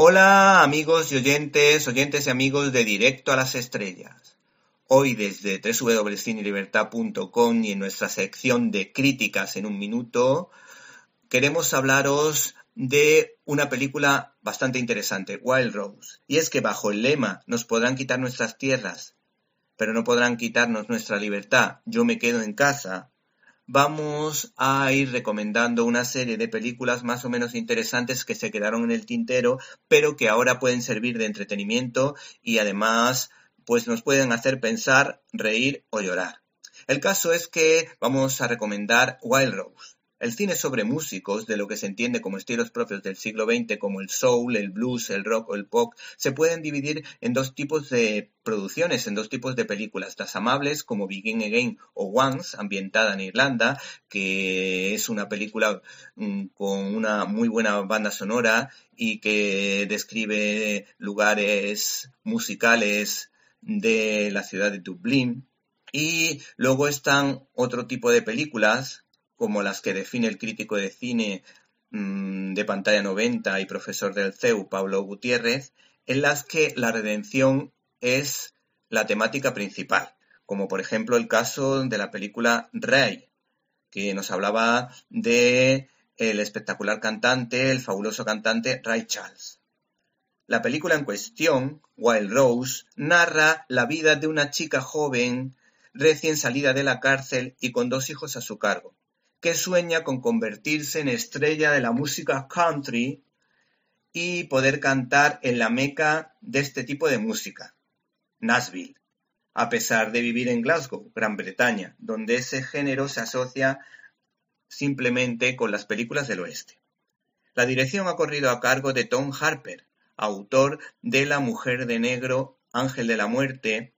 Hola amigos y oyentes, oyentes y amigos de Directo a las Estrellas. Hoy desde www.cinelibertad.com y en nuestra sección de críticas en un minuto, queremos hablaros de una película bastante interesante, Wild Rose. Y es que bajo el lema nos podrán quitar nuestras tierras, pero no podrán quitarnos nuestra libertad, yo me quedo en casa, vamos a ir recomendando una serie de películas más o menos interesantes que se quedaron en el tintero, pero que ahora pueden servir de entretenimiento y además pues nos pueden hacer pensar, reír o llorar. El caso es que vamos a recomendar Wild Rose. El cine sobre músicos, de lo que se entiende como estilos propios del siglo XX, como el soul, el blues, el rock o el pop, se pueden dividir en dos tipos de producciones, en dos tipos de películas. Las amables, como Begin Again o Once, ambientada en Irlanda, que es una película mm, con una muy buena banda sonora y que describe lugares musicales de la ciudad de Dublín. Y luego están otro tipo de películas como las que define el crítico de cine mm, de pantalla 90 y profesor del CEU, Pablo Gutiérrez, en las que la redención es la temática principal, como por ejemplo el caso de la película Ray, que nos hablaba de el espectacular cantante, el fabuloso cantante Ray Charles. La película en cuestión, Wild Rose, narra la vida de una chica joven recién salida de la cárcel y con dos hijos a su cargo, que sueña con convertirse en estrella de la música country y poder cantar en la meca de este tipo de música, Nashville, a pesar de vivir en Glasgow, Gran Bretaña, donde ese género se asocia simplemente con las películas del oeste. La dirección ha corrido a cargo de Tom Harper, autor de La Mujer de Negro, Ángel de la Muerte,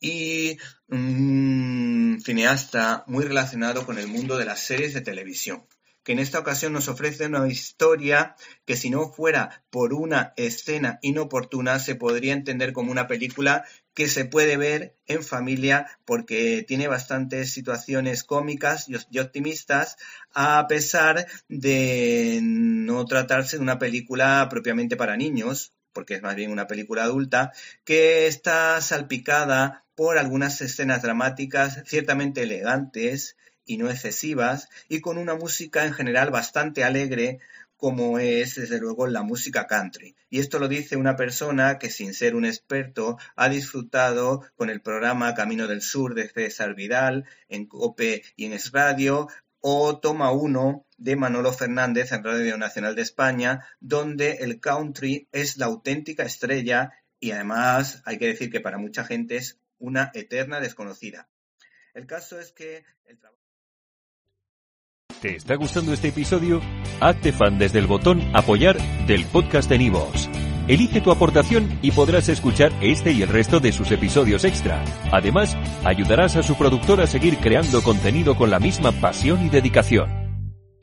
y un cineasta muy relacionado con el mundo de las series de televisión, que en esta ocasión nos ofrece una historia que si no fuera por una escena inoportuna se podría entender como una película que se puede ver en familia porque tiene bastantes situaciones cómicas y optimistas a pesar de no tratarse de una película propiamente para niños porque es más bien una película adulta, que está salpicada por algunas escenas dramáticas ciertamente elegantes y no excesivas, y con una música en general bastante alegre, como es desde luego la música country. Y esto lo dice una persona que sin ser un experto ha disfrutado con el programa Camino del Sur de César Vidal en COPE y en Es Radio, o Toma Uno de Manolo Fernández en Radio Nacional de España, donde el country es la auténtica estrella y además hay que decir que para mucha gente es una eterna desconocida. El caso es que el trabajo... ¿Te está gustando este episodio? Hazte fan desde el botón apoyar del podcast de Nivos. Elige tu aportación y podrás escuchar este y el resto de sus episodios extra. Además, ayudarás a su productor a seguir creando contenido con la misma pasión y dedicación.